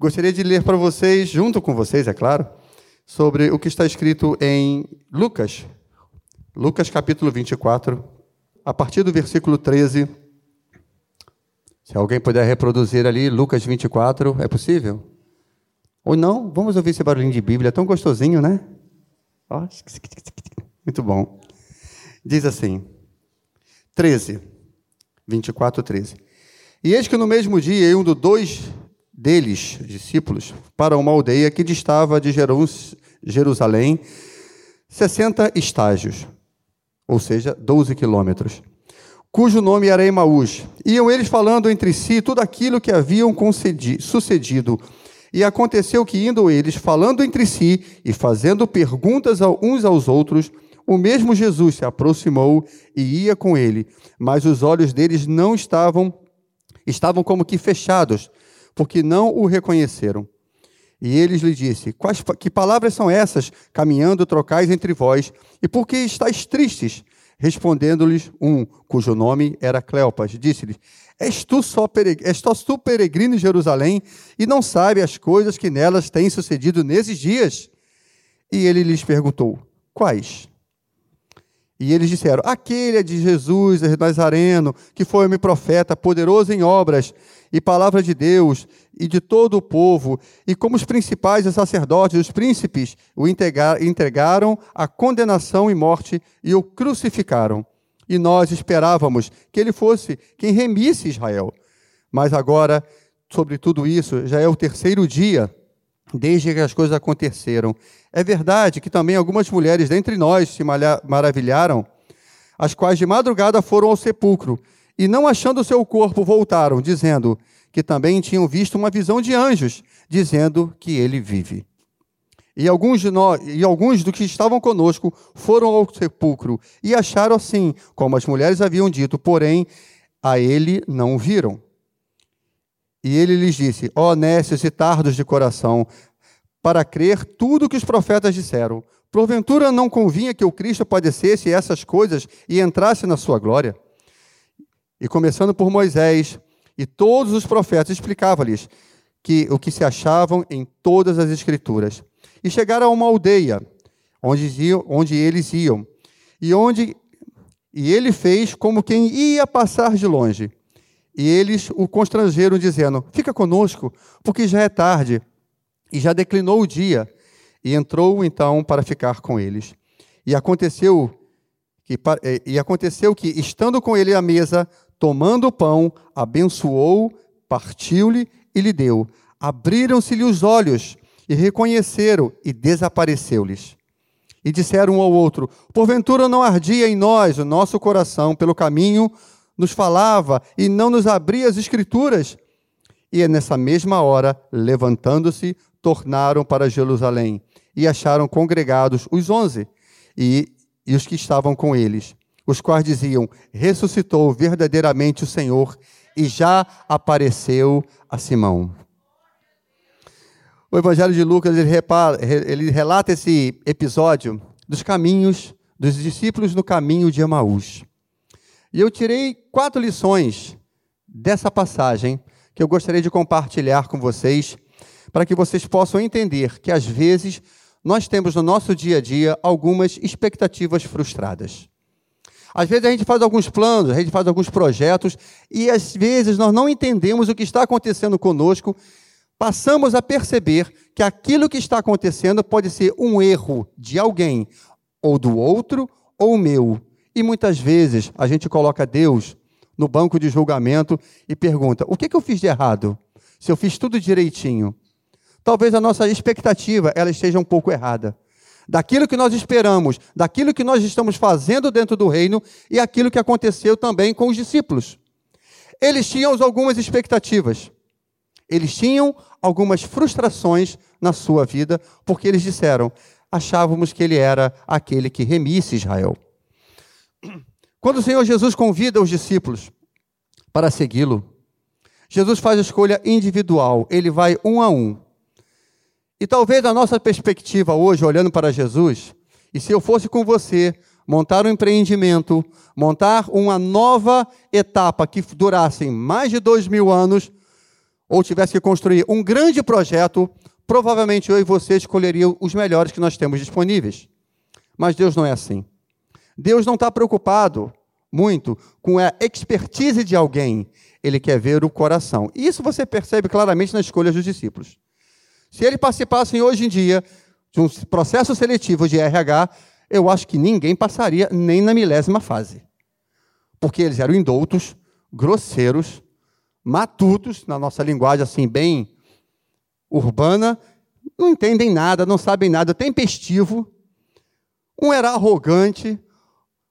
Gostaria de ler para vocês, junto com vocês, é claro, sobre o que está escrito em Lucas, Lucas capítulo 24, a partir do versículo 13. Se alguém puder reproduzir ali, Lucas 24, é possível? Ou não? Vamos ouvir esse barulhinho de Bíblia, é tão gostosinho, né? Muito bom. Diz assim, 13, 24, 13. E eis que no mesmo dia, um dos dois deles, discípulos, para uma aldeia que distava de Jerusalém 60 estágios, ou seja, 12 quilômetros, cujo nome era Emaús. Iam eles falando entre si tudo aquilo que haviam sucedido. E aconteceu que, indo eles falando entre si e fazendo perguntas uns aos outros, o mesmo Jesus se aproximou e ia com ele, mas os olhos deles não estavam estavam como que fechados, porque não o reconheceram. E eles lhe disse: Quais, Que palavras são essas, caminhando trocais entre vós? E por que estáis tristes? Respondendo-lhes um, cujo nome era Cleopas, disse-lhes: És tu só peregrino em Jerusalém e não sabe as coisas que nelas têm sucedido nesses dias? E ele lhes perguntou: Quais? E eles disseram: Aquele é de Jesus Nazareno, que foi homem profeta, poderoso em obras e palavra de Deus e de todo o povo, e como os principais os sacerdotes e os príncipes o entregaram à condenação e morte e o crucificaram. E nós esperávamos que ele fosse quem remisse Israel. Mas agora, sobre tudo isso, já é o terceiro dia desde que as coisas aconteceram. É verdade que também algumas mulheres dentre nós se maravilharam, as quais de madrugada foram ao sepulcro e, não achando seu corpo, voltaram, dizendo que também tinham visto uma visão de anjos, dizendo que ele vive. E alguns, de nós, e alguns dos que estavam conosco foram ao sepulcro e acharam assim, como as mulheres haviam dito, porém a ele não viram. E ele lhes disse: Ó oh, nécios e tardos de coração, para crer tudo o que os profetas disseram. Porventura não convinha que o Cristo padecesse essas coisas e entrasse na sua glória? E começando por Moisés e todos os profetas, explicava-lhes que o que se achavam em todas as escrituras. E chegaram a uma aldeia onde, iam, onde eles iam, e onde e ele fez como quem ia passar de longe. E eles o constrangeram, dizendo: Fica conosco, porque já é tarde e já declinou o dia. E entrou então para ficar com eles. E aconteceu que, eh, e aconteceu que estando com ele à mesa, tomando o pão, abençoou, partiu-lhe e lhe deu. Abriram-se-lhe os olhos e reconheceram, e desapareceu-lhes. E disseram um ao outro: Porventura não ardia em nós o nosso coração pelo caminho nos falava e não nos abria as Escrituras. E nessa mesma hora, levantando-se, tornaram para Jerusalém e acharam congregados os onze e, e os que estavam com eles, os quais diziam: Ressuscitou verdadeiramente o Senhor e já apareceu a Simão. O Evangelho de Lucas ele, repara, ele relata esse episódio dos caminhos dos discípulos no caminho de Emaús. E eu tirei quatro lições dessa passagem que eu gostaria de compartilhar com vocês, para que vocês possam entender que às vezes nós temos no nosso dia a dia algumas expectativas frustradas. Às vezes a gente faz alguns planos, a gente faz alguns projetos e às vezes nós não entendemos o que está acontecendo conosco, passamos a perceber que aquilo que está acontecendo pode ser um erro de alguém, ou do outro, ou meu. E muitas vezes a gente coloca Deus no banco de julgamento e pergunta: o que, que eu fiz de errado? Se eu fiz tudo direitinho. Talvez a nossa expectativa ela esteja um pouco errada. Daquilo que nós esperamos, daquilo que nós estamos fazendo dentro do reino e aquilo que aconteceu também com os discípulos. Eles tinham algumas expectativas. Eles tinham algumas frustrações na sua vida, porque eles disseram: achávamos que ele era aquele que remisse Israel. Quando o Senhor Jesus convida os discípulos para segui-lo, Jesus faz a escolha individual, ele vai um a um. E talvez a nossa perspectiva hoje, olhando para Jesus, e se eu fosse com você, montar um empreendimento, montar uma nova etapa que durasse mais de dois mil anos, ou tivesse que construir um grande projeto, provavelmente eu e você escolheriam os melhores que nós temos disponíveis. Mas Deus não é assim. Deus não está preocupado muito com a expertise de alguém, ele quer ver o coração. Isso você percebe claramente na escolha dos discípulos. Se eles participassem hoje em dia de um processo seletivo de RH, eu acho que ninguém passaria nem na milésima fase. Porque eles eram indoutos, grosseiros, matutos, na nossa linguagem assim, bem urbana, não entendem nada, não sabem nada, tempestivo. Um era arrogante,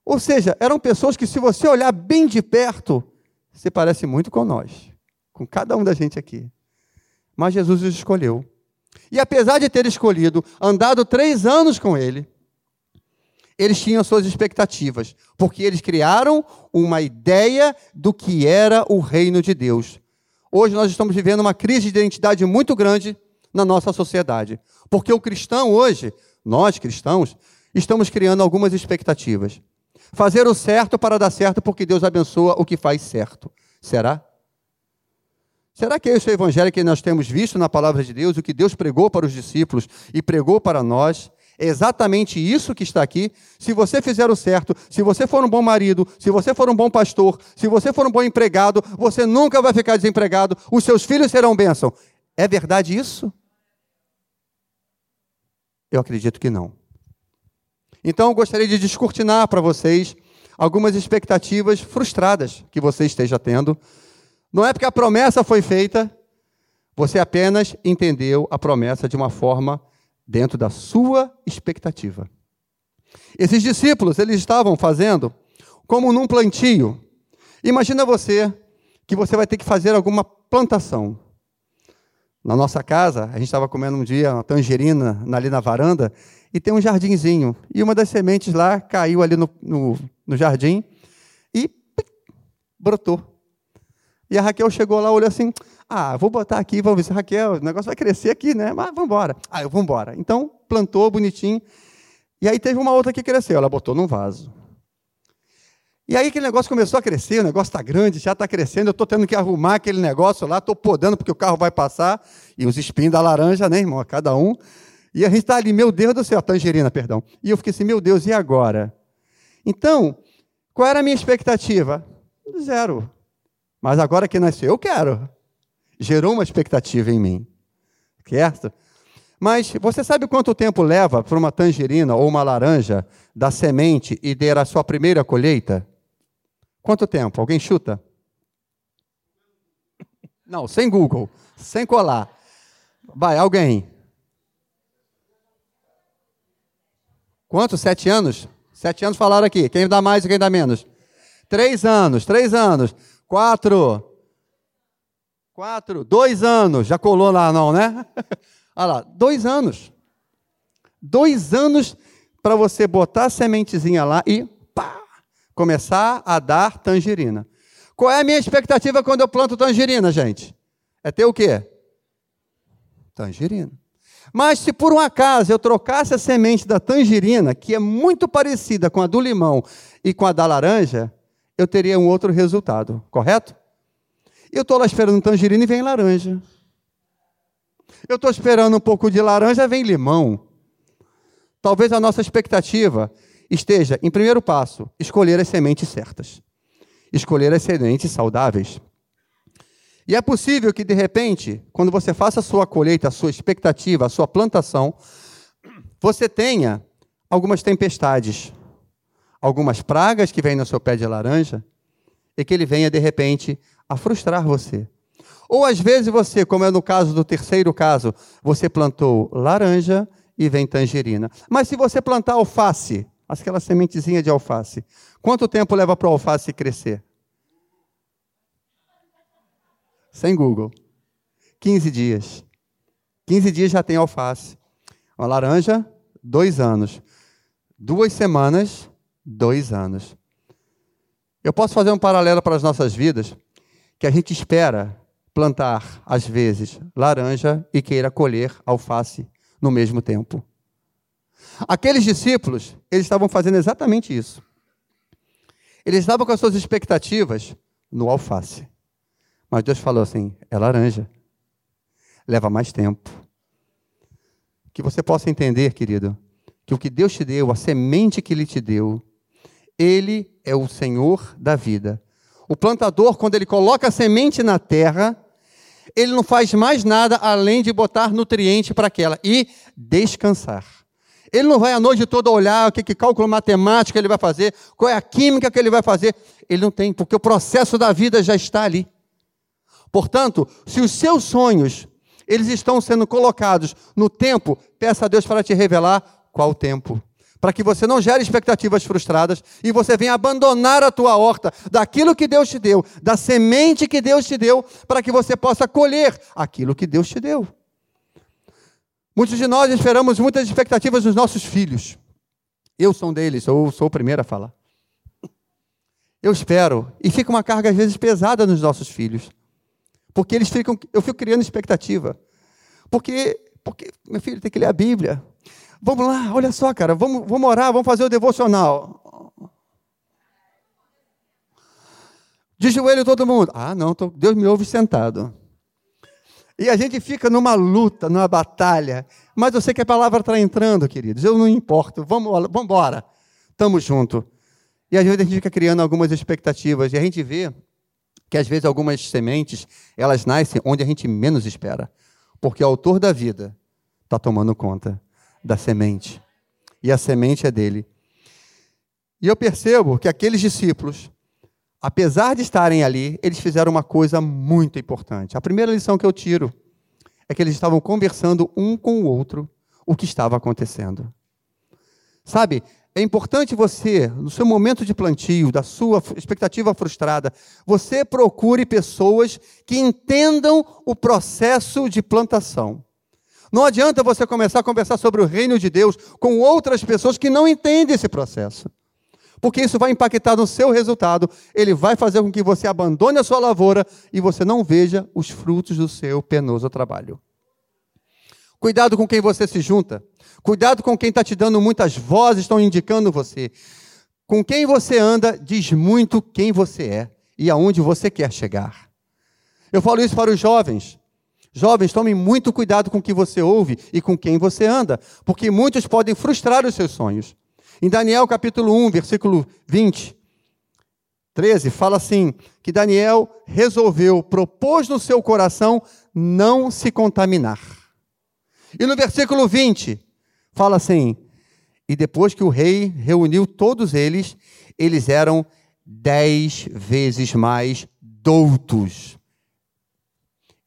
ou seja, eram pessoas que, se você olhar bem de perto, se parece muito com nós, com cada um da gente aqui. Mas Jesus os escolheu. E apesar de ter escolhido, andado três anos com ele, eles tinham suas expectativas, porque eles criaram uma ideia do que era o reino de Deus. Hoje nós estamos vivendo uma crise de identidade muito grande na nossa sociedade, porque o cristão hoje, nós cristãos, estamos criando algumas expectativas. Fazer o certo para dar certo, porque Deus abençoa o que faz certo. Será? Será que esse é evangelho que nós temos visto na palavra de Deus, o que Deus pregou para os discípulos e pregou para nós? É exatamente isso que está aqui. Se você fizer o certo, se você for um bom marido, se você for um bom pastor, se você for um bom empregado, você nunca vai ficar desempregado, os seus filhos serão bênção. É verdade isso? Eu acredito que não. Então, eu gostaria de descortinar para vocês algumas expectativas frustradas que você esteja tendo. Não é porque a promessa foi feita, você apenas entendeu a promessa de uma forma dentro da sua expectativa. Esses discípulos, eles estavam fazendo como num plantio. Imagina você que você vai ter que fazer alguma plantação. Na nossa casa, a gente estava comendo um dia uma tangerina ali na varanda, e tem um jardinzinho. E uma das sementes lá caiu ali no, no, no jardim e brotou. E a Raquel chegou lá, olhou assim: ah, vou botar aqui, vamos ver se Raquel, o negócio vai crescer aqui, né? Mas vamos embora. Ah, eu vou embora. Então, plantou bonitinho. E aí teve uma outra que cresceu, ela botou num vaso. E aí aquele negócio começou a crescer, o negócio está grande, já está crescendo, eu estou tendo que arrumar aquele negócio lá, estou podando porque o carro vai passar, e os espinhos da laranja, né, irmão? Cada um. E a gente está ali, meu Deus do céu, tangerina, perdão. E eu fiquei assim, meu Deus, e agora? Então, qual era a minha expectativa? Zero. Mas agora que nasceu, eu quero. Gerou uma expectativa em mim. Certo? Mas você sabe quanto tempo leva para uma tangerina ou uma laranja da semente e ter a sua primeira colheita? Quanto tempo? Alguém chuta? Não, sem Google, sem colar. Vai, alguém. Quantos? Sete anos? Sete anos falaram aqui. Quem dá mais e quem dá menos? Três anos, três anos. Quatro. Quatro. Dois anos. Já colou lá, não, né? Olha lá, dois anos. Dois anos para você botar a sementezinha lá e pá, começar a dar tangerina. Qual é a minha expectativa quando eu planto tangerina, gente? É ter o quê? Tangerina. Mas se por um acaso eu trocasse a semente da tangerina, que é muito parecida com a do limão e com a da laranja, eu teria um outro resultado, correto? Eu estou lá esperando tangerina e vem laranja. Eu estou esperando um pouco de laranja, vem limão. Talvez a nossa expectativa esteja, em primeiro passo, escolher as sementes certas. Escolher as sementes saudáveis. E é possível que, de repente, quando você faça a sua colheita, a sua expectativa, a sua plantação, você tenha algumas tempestades, algumas pragas que vêm no seu pé de laranja, e que ele venha, de repente, a frustrar você. Ou às vezes você, como é no caso do terceiro caso, você plantou laranja e vem tangerina. Mas se você plantar alface, aquela sementezinha de alface, quanto tempo leva para o alface crescer? sem Google. 15 dias. 15 dias já tem alface. Uma laranja, dois anos. Duas semanas, dois anos. Eu posso fazer um paralelo para as nossas vidas, que a gente espera plantar, às vezes, laranja e queira colher alface no mesmo tempo. Aqueles discípulos, eles estavam fazendo exatamente isso. Eles estavam com as suas expectativas no alface. Mas Deus falou assim: é laranja. leva mais tempo. Que você possa entender, querido, que o que Deus te deu, a semente que Ele te deu, Ele é o Senhor da vida. O plantador, quando ele coloca a semente na terra, ele não faz mais nada além de botar nutriente para aquela e descansar. Ele não vai a noite toda olhar o que, que cálculo matemático ele vai fazer, qual é a química que ele vai fazer. Ele não tem, porque o processo da vida já está ali. Portanto, se os seus sonhos eles estão sendo colocados no tempo, peça a Deus para te revelar qual tempo. Para que você não gere expectativas frustradas e você venha abandonar a tua horta daquilo que Deus te deu, da semente que Deus te deu, para que você possa colher aquilo que Deus te deu. Muitos de nós esperamos muitas expectativas dos nossos filhos. Eu sou um deles, eu sou o primeiro a falar. Eu espero, e fica uma carga às vezes pesada nos nossos filhos. Porque eles ficam, eu fico criando expectativa. Porque, porque meu filho tem que ler a Bíblia. Vamos lá, olha só, cara, vamos, vamos orar, vamos fazer o devocional. De joelho todo mundo. Ah, não, tô, Deus me ouve sentado. E a gente fica numa luta, numa batalha. Mas eu sei que a palavra está entrando, queridos. Eu não importo. Vamos, vamos embora. Estamos juntos. E às vezes a gente fica criando algumas expectativas. E a gente vê que às vezes algumas sementes, elas nascem onde a gente menos espera. Porque o autor da vida está tomando conta da semente. E a semente é dele. E eu percebo que aqueles discípulos, apesar de estarem ali, eles fizeram uma coisa muito importante. A primeira lição que eu tiro é que eles estavam conversando um com o outro o que estava acontecendo. Sabe, é importante você, no seu momento de plantio, da sua expectativa frustrada, você procure pessoas que entendam o processo de plantação. Não adianta você começar a conversar sobre o reino de Deus com outras pessoas que não entendem esse processo. Porque isso vai impactar no seu resultado, ele vai fazer com que você abandone a sua lavoura e você não veja os frutos do seu penoso trabalho. Cuidado com quem você se junta. Cuidado com quem está te dando muitas vozes, estão indicando você. Com quem você anda, diz muito quem você é e aonde você quer chegar. Eu falo isso para os jovens. Jovens, tomem muito cuidado com o que você ouve e com quem você anda, porque muitos podem frustrar os seus sonhos. Em Daniel capítulo 1, versículo 20, 13, fala assim: que Daniel resolveu, propôs no seu coração não se contaminar. E no versículo 20, fala assim: e depois que o rei reuniu todos eles, eles eram dez vezes mais doutos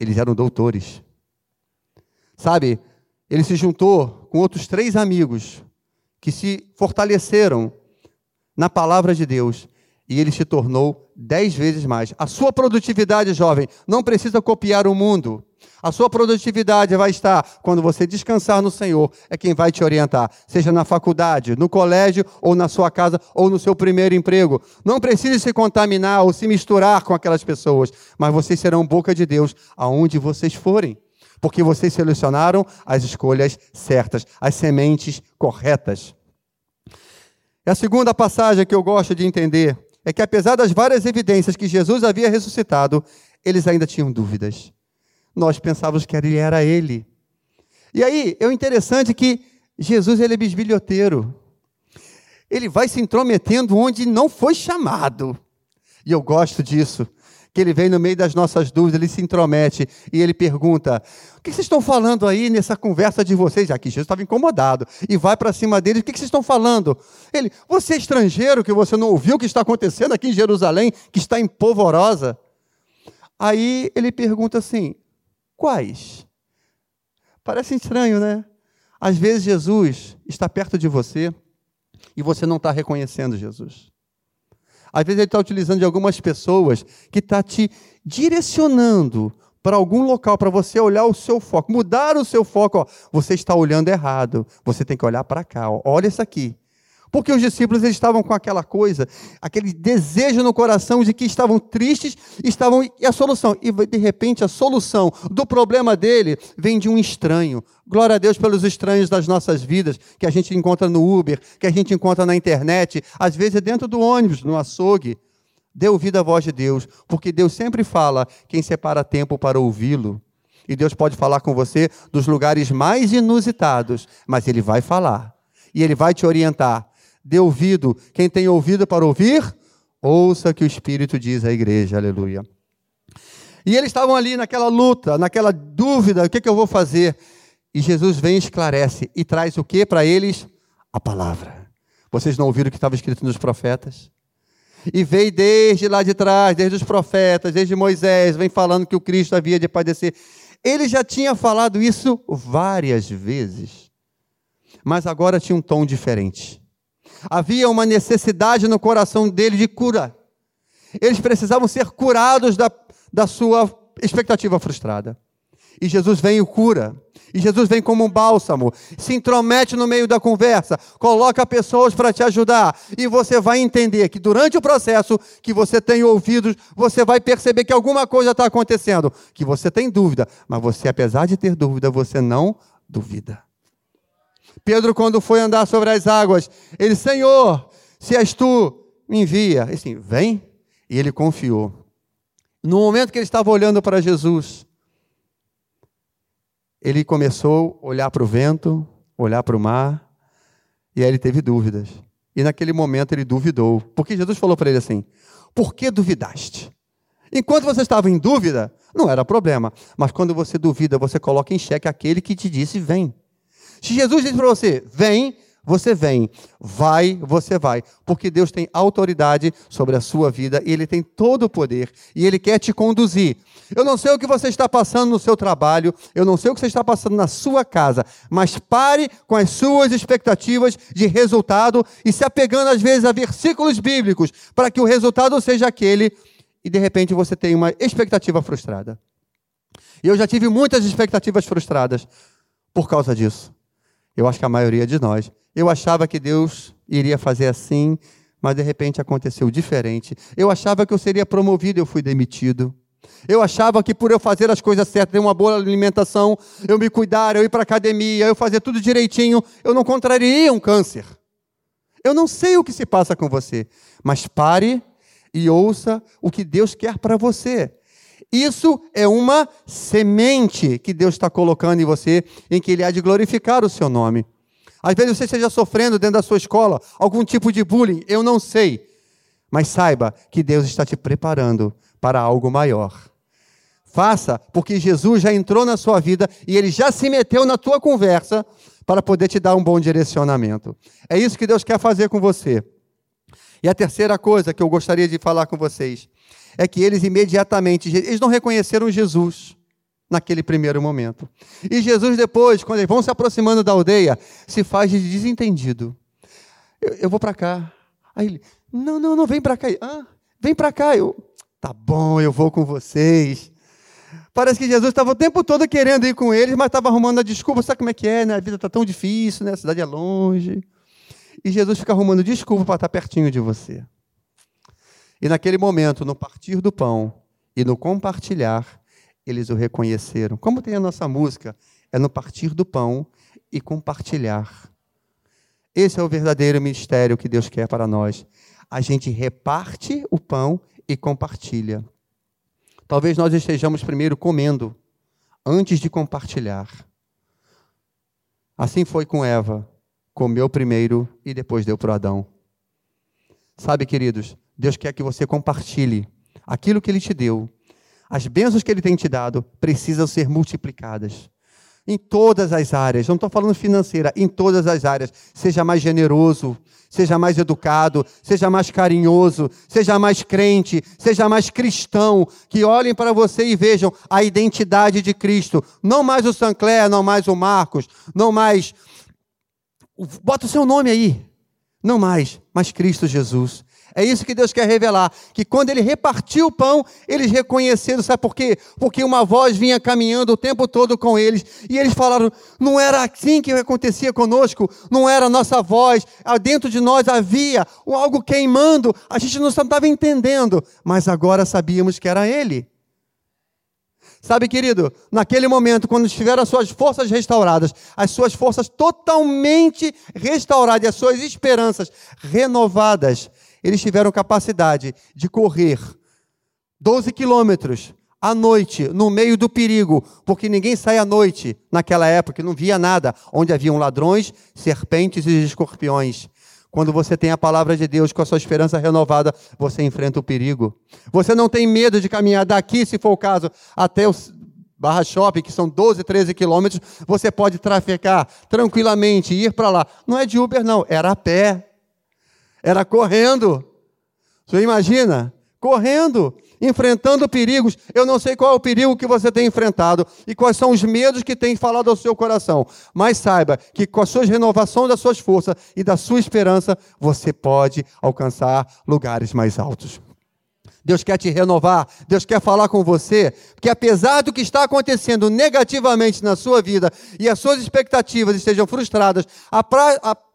eles eram doutores. Sabe, ele se juntou com outros três amigos que se fortaleceram na palavra de Deus e ele se tornou dez vezes mais. A sua produtividade, jovem, não precisa copiar o mundo. A sua produtividade vai estar quando você descansar no Senhor, é quem vai te orientar, seja na faculdade, no colégio, ou na sua casa, ou no seu primeiro emprego. Não precise se contaminar ou se misturar com aquelas pessoas, mas vocês serão boca de Deus aonde vocês forem, porque vocês selecionaram as escolhas certas, as sementes corretas. E a segunda passagem que eu gosto de entender é que, apesar das várias evidências que Jesus havia ressuscitado, eles ainda tinham dúvidas nós pensávamos que ele era ele. E aí, é interessante que Jesus ele é bisbilhoteiro. Ele vai se intrometendo onde não foi chamado. E eu gosto disso. Que ele vem no meio das nossas dúvidas, ele se intromete e ele pergunta: O que vocês estão falando aí nessa conversa de vocês? Já que Jesus estava incomodado e vai para cima deles: O que vocês estão falando? Ele: Você é estrangeiro que você não ouviu o que está acontecendo aqui em Jerusalém, que está em polvorosa? Aí ele pergunta assim: Quais? Parece estranho, né? Às vezes Jesus está perto de você e você não está reconhecendo Jesus. Às vezes ele está utilizando de algumas pessoas que está te direcionando para algum local para você olhar o seu foco, mudar o seu foco. Ó, você está olhando errado. Você tem que olhar para cá. Ó, olha isso aqui. Porque os discípulos estavam com aquela coisa, aquele desejo no coração de que estavam tristes, estavam e a solução. E de repente a solução do problema dele vem de um estranho. Glória a Deus pelos estranhos das nossas vidas, que a gente encontra no Uber, que a gente encontra na internet, às vezes é dentro do ônibus, no açougue. Dê ouvido à voz de Deus, porque Deus sempre fala quem separa tempo para ouvi-lo. E Deus pode falar com você dos lugares mais inusitados, mas Ele vai falar. E Ele vai te orientar. Dê ouvido. Quem tem ouvido para ouvir, ouça o que o Espírito diz à igreja. Aleluia. E eles estavam ali naquela luta, naquela dúvida: o que, é que eu vou fazer? E Jesus vem e esclarece e traz o que para eles? A palavra. Vocês não ouviram o que estava escrito nos profetas? E veio desde lá de trás, desde os profetas, desde Moisés, vem falando que o Cristo havia de padecer. Ele já tinha falado isso várias vezes, mas agora tinha um tom diferente. Havia uma necessidade no coração dele de cura. Eles precisavam ser curados da, da sua expectativa frustrada. E Jesus vem e cura. E Jesus vem como um bálsamo, se intromete no meio da conversa, coloca pessoas para te ajudar, e você vai entender que durante o processo que você tem ouvidos, você vai perceber que alguma coisa está acontecendo, que você tem dúvida, mas você, apesar de ter dúvida, você não duvida. Pedro, quando foi andar sobre as águas, ele, Senhor, se és tu, me envia. E assim, vem. E ele confiou. No momento que ele estava olhando para Jesus, ele começou a olhar para o vento, olhar para o mar, e aí ele teve dúvidas. E naquele momento ele duvidou, porque Jesus falou para ele assim: Por que duvidaste? Enquanto você estava em dúvida, não era problema, mas quando você duvida, você coloca em xeque aquele que te disse: Vem. Se Jesus disse para você: Vem, você vem, vai, você vai, porque Deus tem autoridade sobre a sua vida e Ele tem todo o poder e Ele quer te conduzir. Eu não sei o que você está passando no seu trabalho, eu não sei o que você está passando na sua casa, mas pare com as suas expectativas de resultado e se apegando às vezes a versículos bíblicos para que o resultado seja aquele e de repente você tem uma expectativa frustrada. E eu já tive muitas expectativas frustradas por causa disso. Eu acho que a maioria de nós eu achava que Deus iria fazer assim, mas de repente aconteceu diferente. Eu achava que eu seria promovido, eu fui demitido. Eu achava que por eu fazer as coisas certas, ter uma boa alimentação, eu me cuidar, eu ir para a academia, eu fazer tudo direitinho, eu não contrariaria um câncer. Eu não sei o que se passa com você, mas pare e ouça o que Deus quer para você. Isso é uma semente que Deus está colocando em você, em que Ele há de glorificar o seu nome. Às vezes você esteja sofrendo dentro da sua escola algum tipo de bullying, eu não sei. Mas saiba que Deus está te preparando para algo maior. Faça, porque Jesus já entrou na sua vida e ele já se meteu na tua conversa para poder te dar um bom direcionamento. É isso que Deus quer fazer com você. E a terceira coisa que eu gostaria de falar com vocês é que eles imediatamente, eles não reconheceram Jesus naquele primeiro momento. E Jesus, depois, quando eles vão se aproximando da aldeia, se faz de desentendido. Eu, eu vou para cá. Aí ele, não, não, não, vem para cá. Ah, vem para cá. Eu, tá bom, eu vou com vocês. Parece que Jesus estava o tempo todo querendo ir com eles, mas estava arrumando a desculpa. Sabe como é que é, né? A vida está tão difícil, né? A cidade é longe. E Jesus fica arrumando desculpa para estar pertinho de você. E naquele momento, no partir do pão e no compartilhar, eles o reconheceram. Como tem a nossa música, é no partir do pão e compartilhar. Esse é o verdadeiro mistério que Deus quer para nós. A gente reparte o pão e compartilha. Talvez nós estejamos primeiro comendo, antes de compartilhar. Assim foi com Eva. Comeu primeiro e depois deu para Adão. Sabe, queridos, Deus quer que você compartilhe aquilo que Ele te deu as bênçãos que Ele tem te dado precisam ser multiplicadas. Em todas as áreas, não estou falando financeira, em todas as áreas. Seja mais generoso, seja mais educado, seja mais carinhoso, seja mais crente, seja mais cristão. Que olhem para você e vejam a identidade de Cristo. Não mais o Sancler, não mais o Marcos, não mais. Bota o seu nome aí. Não mais, mas Cristo Jesus. É isso que Deus quer revelar. Que quando ele repartiu o pão, eles reconheceram, sabe por quê? Porque uma voz vinha caminhando o tempo todo com eles. E eles falaram: não era assim que acontecia conosco, não era a nossa voz. Dentro de nós havia algo queimando, a gente não estava entendendo, mas agora sabíamos que era ele. Sabe, querido, naquele momento, quando tiveram as suas forças restauradas, as suas forças totalmente restauradas, as suas esperanças renovadas, eles tiveram capacidade de correr 12 quilômetros à noite, no meio do perigo, porque ninguém sai à noite naquela época, não via nada, onde haviam ladrões, serpentes e escorpiões. Quando você tem a palavra de Deus com a sua esperança renovada, você enfrenta o perigo. Você não tem medo de caminhar daqui, se for o caso, até o Barra Shopping, que são 12, 13 quilômetros. Você pode trafecar tranquilamente, ir para lá. Não é de Uber, não, era a pé. Era correndo. Você imagina? Correndo, enfrentando perigos. Eu não sei qual é o perigo que você tem enfrentado e quais são os medos que tem falado ao seu coração. Mas saiba que com a sua renovação das suas forças e da sua esperança, você pode alcançar lugares mais altos. Deus quer te renovar, Deus quer falar com você, porque apesar do que está acontecendo negativamente na sua vida e as suas expectativas estejam frustradas,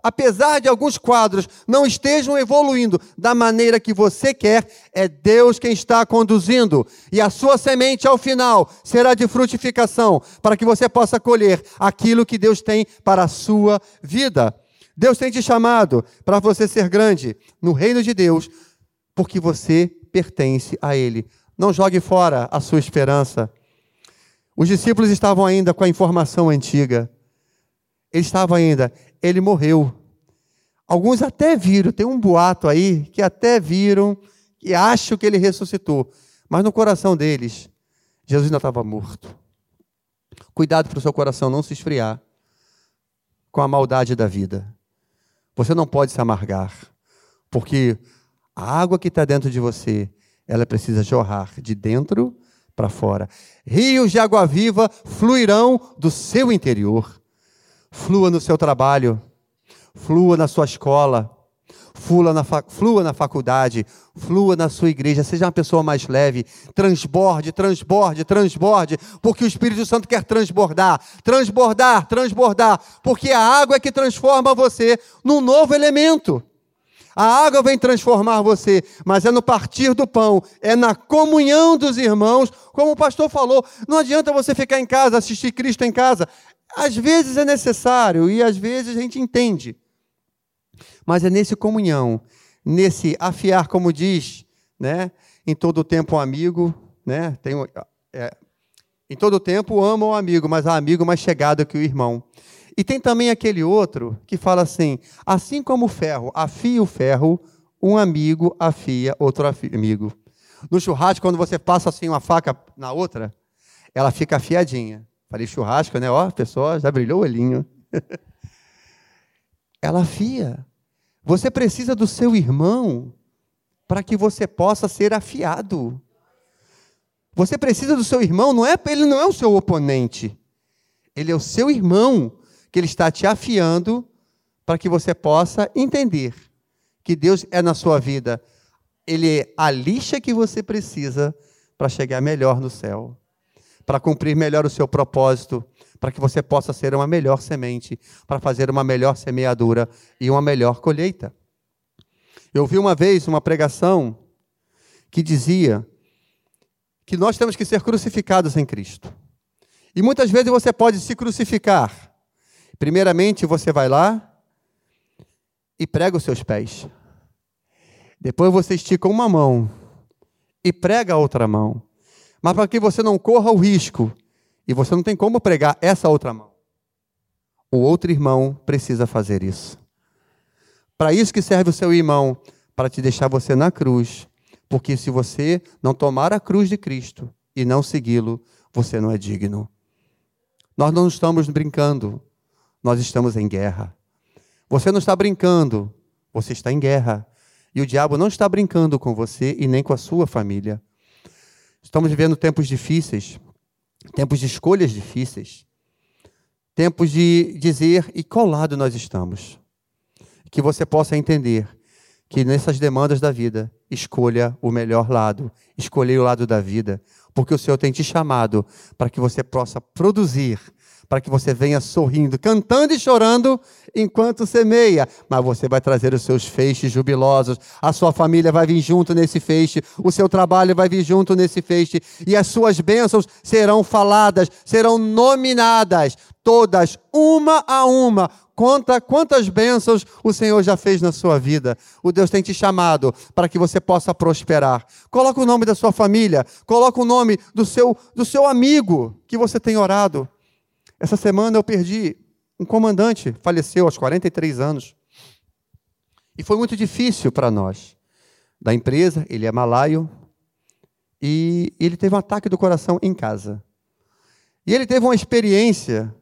apesar de alguns quadros não estejam evoluindo da maneira que você quer, é Deus quem está conduzindo, e a sua semente ao final será de frutificação, para que você possa colher aquilo que Deus tem para a sua vida. Deus tem te chamado para você ser grande no reino de Deus, porque você pertence a Ele. Não jogue fora a sua esperança. Os discípulos estavam ainda com a informação antiga. Eles estavam ainda, ele morreu. Alguns até viram, tem um boato aí que até viram, que acham que ele ressuscitou. Mas no coração deles, Jesus ainda estava morto. Cuidado para o seu coração não se esfriar com a maldade da vida. Você não pode se amargar, porque a água que está dentro de você, ela precisa jorrar de dentro para fora. Rios de água viva fluirão do seu interior. Flua no seu trabalho, flua na sua escola, flua na, flua na faculdade, flua na sua igreja, seja uma pessoa mais leve, transborde, transborde, transborde, porque o Espírito Santo quer transbordar, transbordar, transbordar, porque a água é que transforma você num novo elemento. A água vem transformar você, mas é no partir do pão, é na comunhão dos irmãos, como o pastor falou. Não adianta você ficar em casa, assistir Cristo em casa. Às vezes é necessário e às vezes a gente entende. Mas é nesse comunhão, nesse afiar, como diz, né? Em todo tempo um amigo, né? Tem, é, em todo tempo ama o amigo, mas há amigo mais chegado que o irmão. E tem também aquele outro que fala assim: assim como o ferro afia o ferro, um amigo afia outro amigo. No churrasco, quando você passa assim uma faca na outra, ela fica afiadinha. Falei churrasco, né? Ó, a pessoa já brilhou o olhinho. ela afia. Você precisa do seu irmão para que você possa ser afiado. Você precisa do seu irmão, não é, ele não é o seu oponente. Ele é o seu irmão que Ele está te afiando para que você possa entender que Deus é na sua vida. Ele é a lixa que você precisa para chegar melhor no céu, para cumprir melhor o seu propósito, para que você possa ser uma melhor semente, para fazer uma melhor semeadura e uma melhor colheita. Eu vi uma vez uma pregação que dizia que nós temos que ser crucificados em Cristo. E muitas vezes você pode se crucificar Primeiramente, você vai lá e prega os seus pés. Depois você estica uma mão e prega a outra mão. Mas para que você não corra o risco, e você não tem como pregar essa outra mão, o outro irmão precisa fazer isso. Para isso que serve o seu irmão, para te deixar você na cruz. Porque se você não tomar a cruz de Cristo e não segui-lo, você não é digno. Nós não estamos brincando nós estamos em guerra. Você não está brincando, você está em guerra. E o diabo não está brincando com você e nem com a sua família. Estamos vivendo tempos difíceis, tempos de escolhas difíceis, tempos de dizer e qual lado nós estamos. Que você possa entender que nessas demandas da vida, escolha o melhor lado, escolha o lado da vida, porque o Senhor tem te chamado para que você possa produzir para que você venha sorrindo, cantando e chorando enquanto semeia. Mas você vai trazer os seus feixes jubilosos, a sua família vai vir junto nesse feixe, o seu trabalho vai vir junto nesse feixe, e as suas bênçãos serão faladas, serão nominadas, todas, uma a uma, Conta quantas bênçãos o Senhor já fez na sua vida. O Deus tem te chamado para que você possa prosperar. Coloca o nome da sua família, coloca o nome do seu, do seu amigo que você tem orado. Essa semana eu perdi um comandante, faleceu aos 43 anos. E foi muito difícil para nós. Da empresa, ele é malaio, e ele teve um ataque do coração em casa. E ele teve uma experiência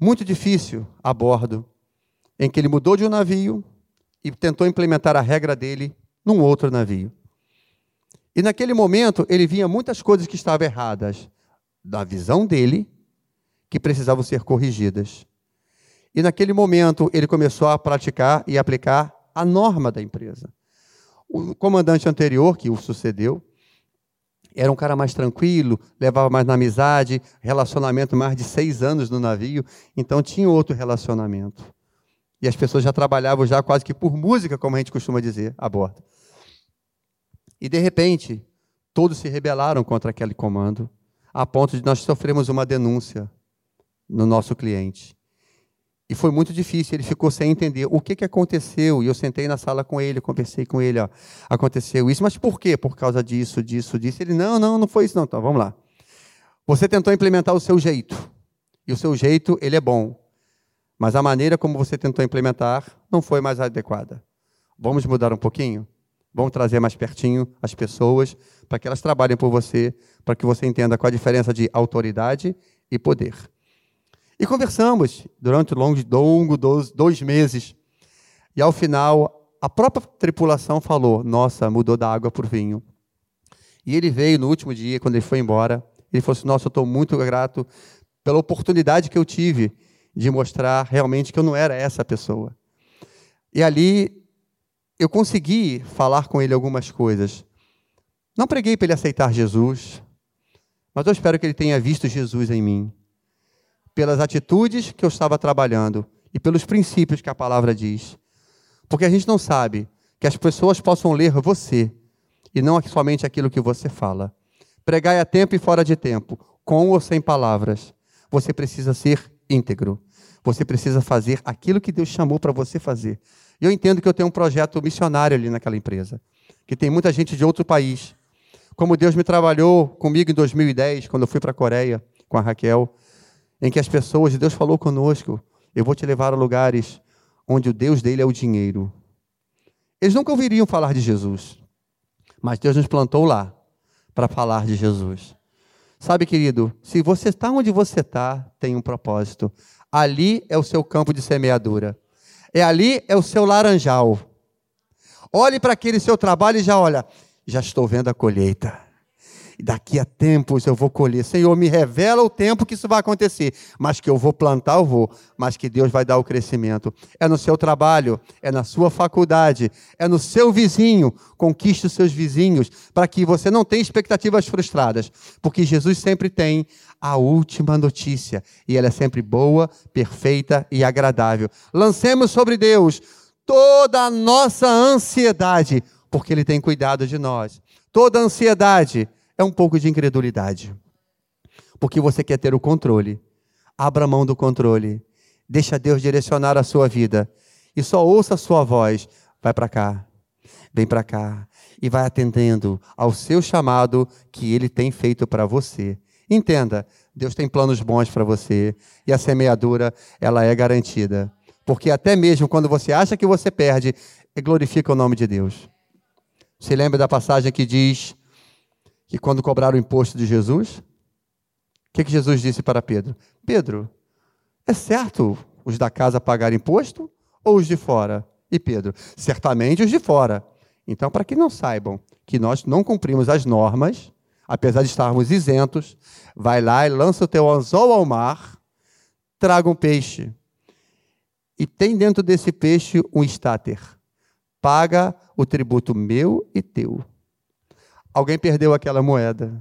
muito difícil a bordo, em que ele mudou de um navio e tentou implementar a regra dele num outro navio. E naquele momento ele via muitas coisas que estavam erradas da visão dele, que precisavam ser corrigidas. E naquele momento ele começou a praticar e aplicar a norma da empresa. O comandante anterior, que o sucedeu, era um cara mais tranquilo, levava mais na amizade, relacionamento mais de seis anos no navio, então tinha outro relacionamento. E as pessoas já trabalhavam já quase que por música, como a gente costuma dizer, a bordo. E de repente, todos se rebelaram contra aquele comando, a ponto de nós sofrermos uma denúncia no nosso cliente. E foi muito difícil, ele ficou sem entender o que, que aconteceu. E eu sentei na sala com ele, conversei com ele, ó, aconteceu isso, mas por quê? Por causa disso, disso, disso. Ele, não, não, não foi isso não. Então, vamos lá. Você tentou implementar o seu jeito. E o seu jeito, ele é bom. Mas a maneira como você tentou implementar não foi mais adequada. Vamos mudar um pouquinho? Vamos trazer mais pertinho as pessoas para que elas trabalhem por você, para que você entenda qual a diferença de autoridade e poder. E conversamos durante longo, longo dois, dois meses. E ao final, a própria tripulação falou: Nossa, mudou da água por vinho. E ele veio no último dia, quando ele foi embora, ele falou assim: Nossa, eu estou muito grato pela oportunidade que eu tive de mostrar realmente que eu não era essa pessoa. E ali eu consegui falar com ele algumas coisas. Não preguei para ele aceitar Jesus, mas eu espero que ele tenha visto Jesus em mim pelas atitudes que eu estava trabalhando e pelos princípios que a palavra diz. Porque a gente não sabe que as pessoas possam ler você e não somente aquilo que você fala. Pregai a tempo e fora de tempo, com ou sem palavras. Você precisa ser íntegro. Você precisa fazer aquilo que Deus chamou para você fazer. E eu entendo que eu tenho um projeto missionário ali naquela empresa, que tem muita gente de outro país. Como Deus me trabalhou comigo em 2010, quando eu fui para a Coreia com a Raquel, em que as pessoas, Deus falou conosco, eu vou te levar a lugares onde o Deus dele é o dinheiro. Eles nunca ouviriam falar de Jesus, mas Deus nos plantou lá para falar de Jesus. Sabe, querido, se você está onde você está, tem um propósito. Ali é o seu campo de semeadura. É ali é o seu laranjal. Olhe para aquele seu trabalho e já olha, já estou vendo a colheita daqui a tempos eu vou colher. Senhor, me revela o tempo que isso vai acontecer. Mas que eu vou plantar, eu vou. Mas que Deus vai dar o crescimento. É no seu trabalho, é na sua faculdade, é no seu vizinho. Conquiste os seus vizinhos para que você não tenha expectativas frustradas. Porque Jesus sempre tem a última notícia. E ela é sempre boa, perfeita e agradável. Lancemos sobre Deus toda a nossa ansiedade, porque Ele tem cuidado de nós. Toda ansiedade é um pouco de incredulidade. Porque você quer ter o controle. Abra mão do controle. Deixa Deus direcionar a sua vida. E só ouça a sua voz. Vai para cá. Vem para cá. E vai atendendo ao seu chamado que ele tem feito para você. Entenda, Deus tem planos bons para você. E a semeadura, ela é garantida. Porque até mesmo quando você acha que você perde, glorifica o nome de Deus. Você lembra da passagem que diz que quando cobraram o imposto de Jesus, o que, que Jesus disse para Pedro? Pedro, é certo os da casa pagar imposto ou os de fora? E Pedro, certamente os de fora. Então, para que não saibam que nós não cumprimos as normas, apesar de estarmos isentos, vai lá e lança o teu anzol ao mar, traga um peixe. E tem dentro desse peixe um estáter. Paga o tributo meu e teu. Alguém perdeu aquela moeda.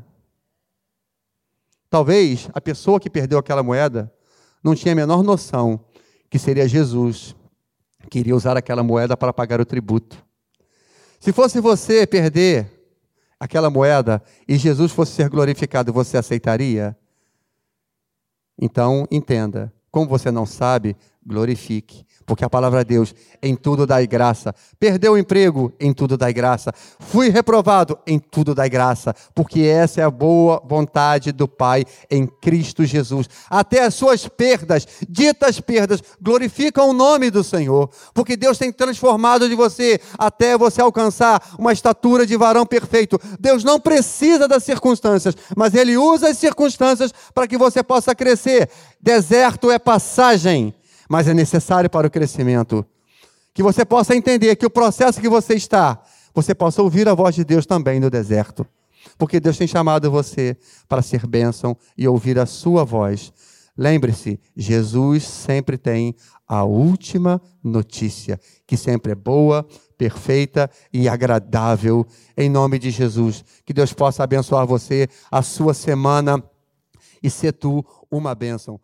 Talvez a pessoa que perdeu aquela moeda não tinha a menor noção que seria Jesus que iria usar aquela moeda para pagar o tributo. Se fosse você perder aquela moeda e Jesus fosse ser glorificado, você aceitaria? Então, entenda: como você não sabe, glorifique. Porque a palavra de Deus, em tudo dai graça. Perdeu o emprego, em tudo dai graça. Fui reprovado, em tudo dai graça. Porque essa é a boa vontade do Pai em Cristo Jesus. Até as suas perdas, ditas perdas, glorificam o nome do Senhor. Porque Deus tem transformado de você até você alcançar uma estatura de varão perfeito. Deus não precisa das circunstâncias, mas Ele usa as circunstâncias para que você possa crescer. Deserto é passagem mas é necessário para o crescimento. Que você possa entender que o processo que você está, você possa ouvir a voz de Deus também no deserto. Porque Deus tem chamado você para ser bênção e ouvir a sua voz. Lembre-se, Jesus sempre tem a última notícia, que sempre é boa, perfeita e agradável. Em nome de Jesus, que Deus possa abençoar você, a sua semana e ser tu uma bênção.